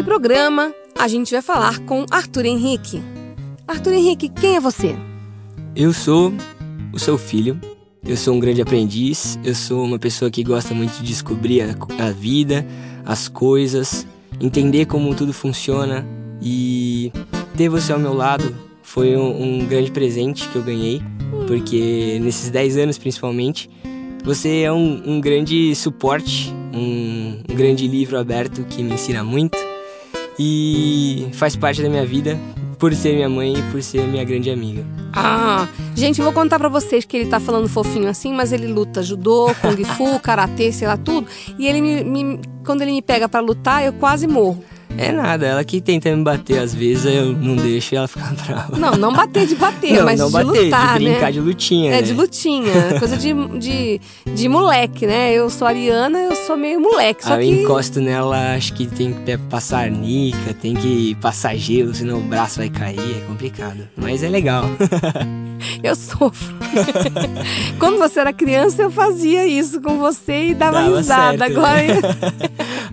Nesse programa, a gente vai falar com Arthur Henrique. Arthur Henrique, quem é você? Eu sou o seu filho. Eu sou um grande aprendiz. Eu sou uma pessoa que gosta muito de descobrir a, a vida, as coisas, entender como tudo funciona e ter você ao meu lado foi um, um grande presente que eu ganhei, porque nesses 10 anos principalmente, você é um, um grande suporte, um, um grande livro aberto que me ensina muito e faz parte da minha vida por ser minha mãe e por ser minha grande amiga. Ah, gente, vou contar para vocês que ele tá falando fofinho assim, mas ele luta judô, kung fu, karatê, sei lá tudo. E ele me, me quando ele me pega para lutar, eu quase morro. É nada, ela que tenta me bater às vezes, eu não deixo e ela fica brava. Não, não bater de bater, não, mas não de bater, lutar, de brincar né? de lutinha. É, né? de lutinha, coisa de, de, de moleque, né? Eu sou Ariana, eu sou meio moleque, só Aí que... eu encosto nela, acho que tem que passar arnica, tem que passar gelo, senão o braço vai cair, é complicado. Mas é legal. eu sofro. Quando você era criança, eu fazia isso com você e dava, Dava risada. certo, Agora, né?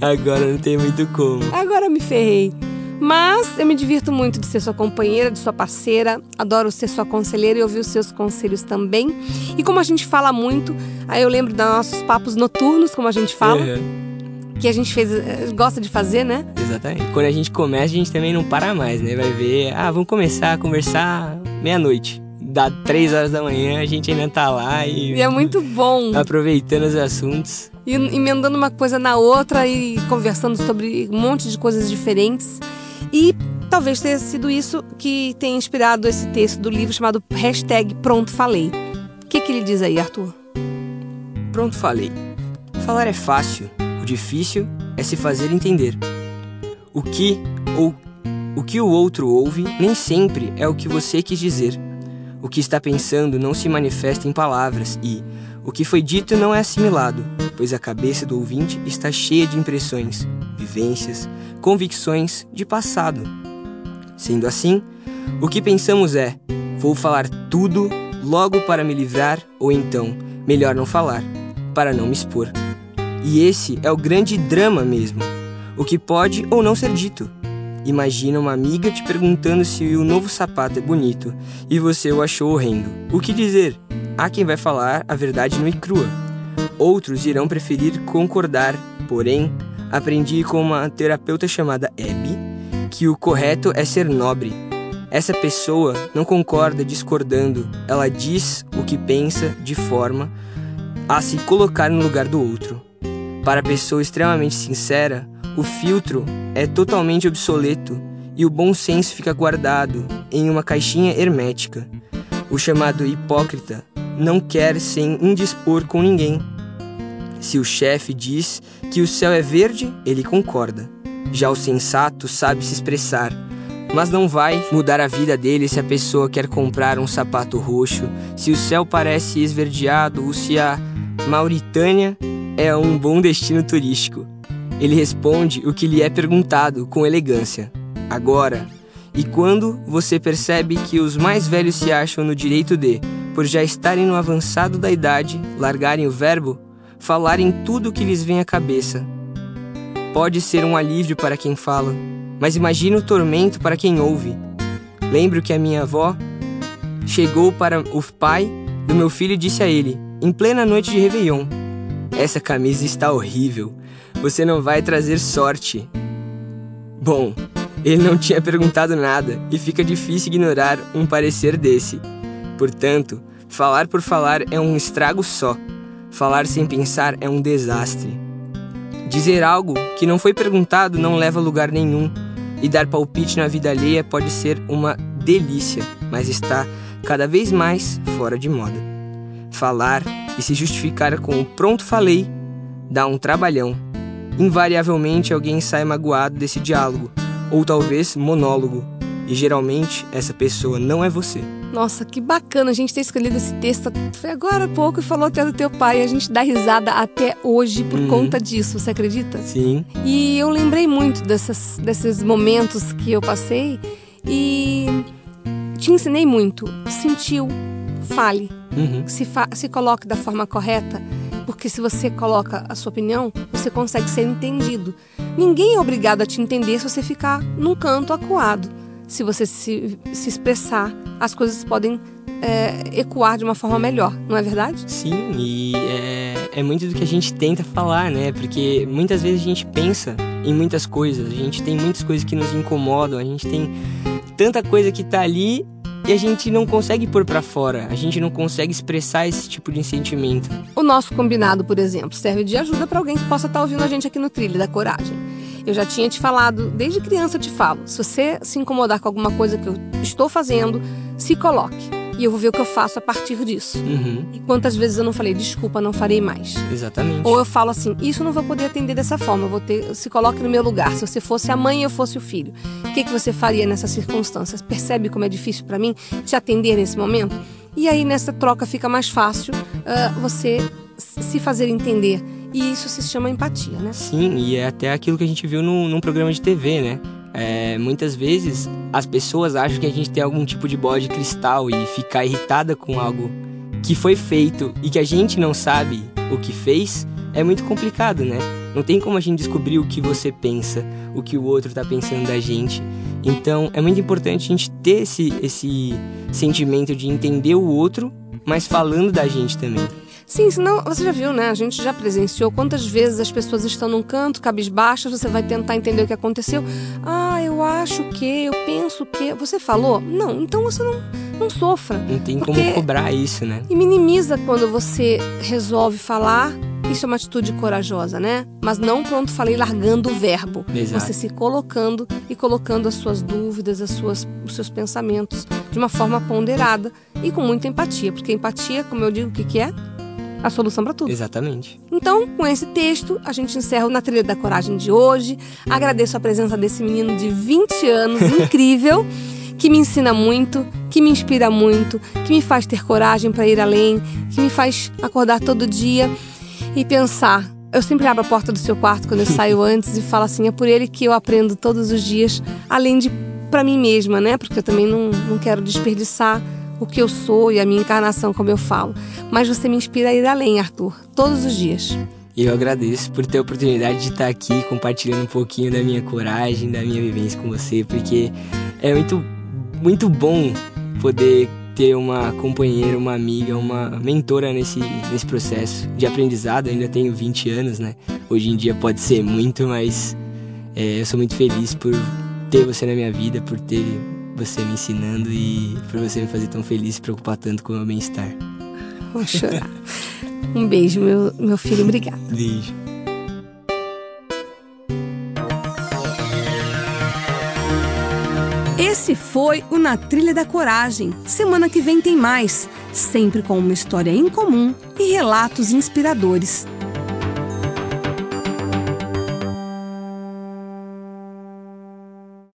Agora não tem muito como. agora eu me ferrei. Mas eu me divirto muito de ser sua companheira, de sua parceira, adoro ser sua conselheira e ouvir os seus conselhos também. E como a gente fala muito, aí eu lembro dos nossos papos noturnos, como a gente fala, Uhum, que a gente fez, eh, gosta de fazer, né? Exatamente. Quando a gente começa, a gente também não para mais, né? Vai ver, ah, vamos começar a conversar meia-noite. Dá três horas da manhã, a gente ainda tá lá e, E é muito bom. aproveitando os assuntos. E emendando uma coisa na outra e conversando sobre um monte de coisas diferentes. E talvez tenha sido isso que tenha inspirado esse texto do livro chamado Hashtag Pronto Falei. O que, que ele diz aí, Arthur? Pronto, falei. Falar é fácil, o difícil é se fazer entender. O que ou o que o outro ouve nem sempre é o que você quis dizer. O que está pensando não se manifesta em palavras e o que foi dito não é assimilado, pois a cabeça do ouvinte está cheia de impressões, vivências, convicções de passado. Sendo assim, o que pensamos é: vou falar tudo logo para me livrar, ou então, melhor não falar, para não me expor. E esse é o grande drama mesmo. O que pode ou não ser dito. Imagina uma amiga te perguntando se o novo sapato é bonito e você o achou horrendo. O que dizer? Há quem vai falar a verdade nua e crua. Outros irão preferir concordar, porém, aprendi com uma terapeuta chamada Abby que o correto é ser nobre. Essa pessoa não concorda discordando, ela diz o que pensa de forma a se colocar no lugar do outro. Para a pessoa extremamente sincera, o filtro é totalmente obsoleto e o bom senso fica guardado em uma caixinha hermética. O chamado hipócrita não quer se indispor com ninguém. Se o chefe diz que o céu é verde, ele concorda. Já o sensato sabe se expressar, mas não vai mudar a vida dele se a pessoa quer comprar um sapato roxo, se o céu parece esverdeado ou se a Mauritânia é um bom destino turístico. Ele responde o que lhe é perguntado com elegância. Agora, e quando você percebe que os mais velhos se acham no direito de, por já estarem no avançado da idade, largarem o verbo, falarem tudo o que lhes vem à cabeça. Pode ser um alívio para quem fala, mas imagine o tormento para quem ouve. Lembro que a minha avó chegou para o pai do meu filho e disse a ele, em plena noite de Réveillon: Essa camisa está horrível. Você não vai trazer sorte. Bom, ele não tinha perguntado nada e fica difícil ignorar um parecer desse. Portanto, falar por falar é um estrago só. Falar sem pensar é um desastre. Dizer algo que não foi perguntado não leva a lugar nenhum, e dar palpite na vida alheia pode ser uma delícia, mas está cada vez mais fora de moda. Falar e se justificar com o pronto falei dá um trabalhão. Invariavelmente alguém sai magoado desse diálogo, ou talvez monólogo, e geralmente essa pessoa não é você. Nossa, que bacana a gente ter escolhido esse texto. Foi agora há pouco e falou até do teu pai. A gente dá risada até hoje por uhum. conta disso, você acredita? Sim. E eu lembrei muito dessas, desses momentos que eu passei e te ensinei muito. Sentiu, fale, uhum. se, fa se coloque da forma correta, porque se você coloca a sua opinião, você consegue ser entendido. Ninguém é obrigado a te entender se você ficar num canto acuado. Se você se, se expressar, as coisas podem é, ecoar de uma forma melhor, não é verdade? Sim, e é, é muito do que a gente tenta falar, né? Porque muitas vezes a gente pensa em muitas coisas, a gente tem muitas coisas que nos incomodam, a gente tem tanta coisa que tá ali e a gente não consegue pôr para fora, a gente não consegue expressar esse tipo de sentimento. O nosso combinado, por exemplo, serve de ajuda para alguém que possa estar tá ouvindo a gente aqui no Trilho da Coragem. Eu já tinha te falado, desde criança eu te falo, se você se incomodar com alguma coisa que eu estou fazendo, se coloque e eu vou ver o que eu faço a partir disso. Uhum. E quantas vezes eu não falei, desculpa, não farei mais. Exatamente. Ou eu falo assim, isso não vou poder atender dessa forma, eu vou ter, se coloque no meu lugar. Se você fosse a mãe e eu fosse o filho, o que, que você faria nessas circunstâncias? Percebe como é difícil para mim te atender nesse momento? E aí nessa troca fica mais fácil uh, você se fazer entender. E isso se chama empatia, né? Sim, e é até aquilo que a gente viu no, num programa de TV, né? É, muitas vezes as pessoas acham que a gente tem algum tipo de bola de cristal e ficar irritada com algo que foi feito e que a gente não sabe o que fez é muito complicado, né? Não tem como a gente descobrir o que você pensa, o que o outro está pensando da gente. Então é muito importante a gente ter esse, esse sentimento de entender o outro, mas falando da gente também. Sim, senão você já viu, né? A gente já presenciou quantas vezes as pessoas estão num canto, cabisbaixas, você vai tentar entender o que aconteceu. Ah, eu acho que, eu penso que. Você falou? Não, então você não, não sofra. Não tem como cobrar isso, né? E minimiza quando você resolve falar. Isso é uma atitude corajosa, né? Mas não pronto, falei largando o verbo. Exato. Você se colocando e colocando as suas dúvidas, as suas, os seus pensamentos de uma forma ponderada e com muita empatia. Porque empatia, como eu digo, o que, que é? A solução para tudo. Exatamente. Então, com esse texto, a gente encerra o Na Trilha da Coragem de hoje. Agradeço a presença desse menino de 20 anos, incrível, que me ensina muito, que me inspira muito, que me faz ter coragem para ir além, que me faz acordar todo dia e pensar. Eu sempre abro a porta do seu quarto quando eu saio antes e falo assim: é por ele que eu aprendo todos os dias, além de para mim mesma, né? Porque eu também não, não quero desperdiçar o que eu sou e a minha encarnação, como eu falo. Mas você me inspira a ir além, Arthur, todos os dias. E eu agradeço por ter a oportunidade de estar aqui compartilhando um pouquinho da minha coragem, da minha vivência com você, porque é muito, muito bom poder ter uma companheira, uma amiga, uma mentora nesse, nesse processo de aprendizado. Eu ainda tenho 20 anos, né? Hoje em dia pode ser muito, mas é, eu sou muito feliz por ter você na minha vida, por ter você me ensinando e por você me fazer tão feliz e se preocupar tanto com o meu bem-estar. Vou chorar. um beijo, meu, meu filho. Obrigada. Beijo. Esse foi o Na Trilha da Coragem. Semana que vem tem mais, sempre com uma história incomum e relatos inspiradores.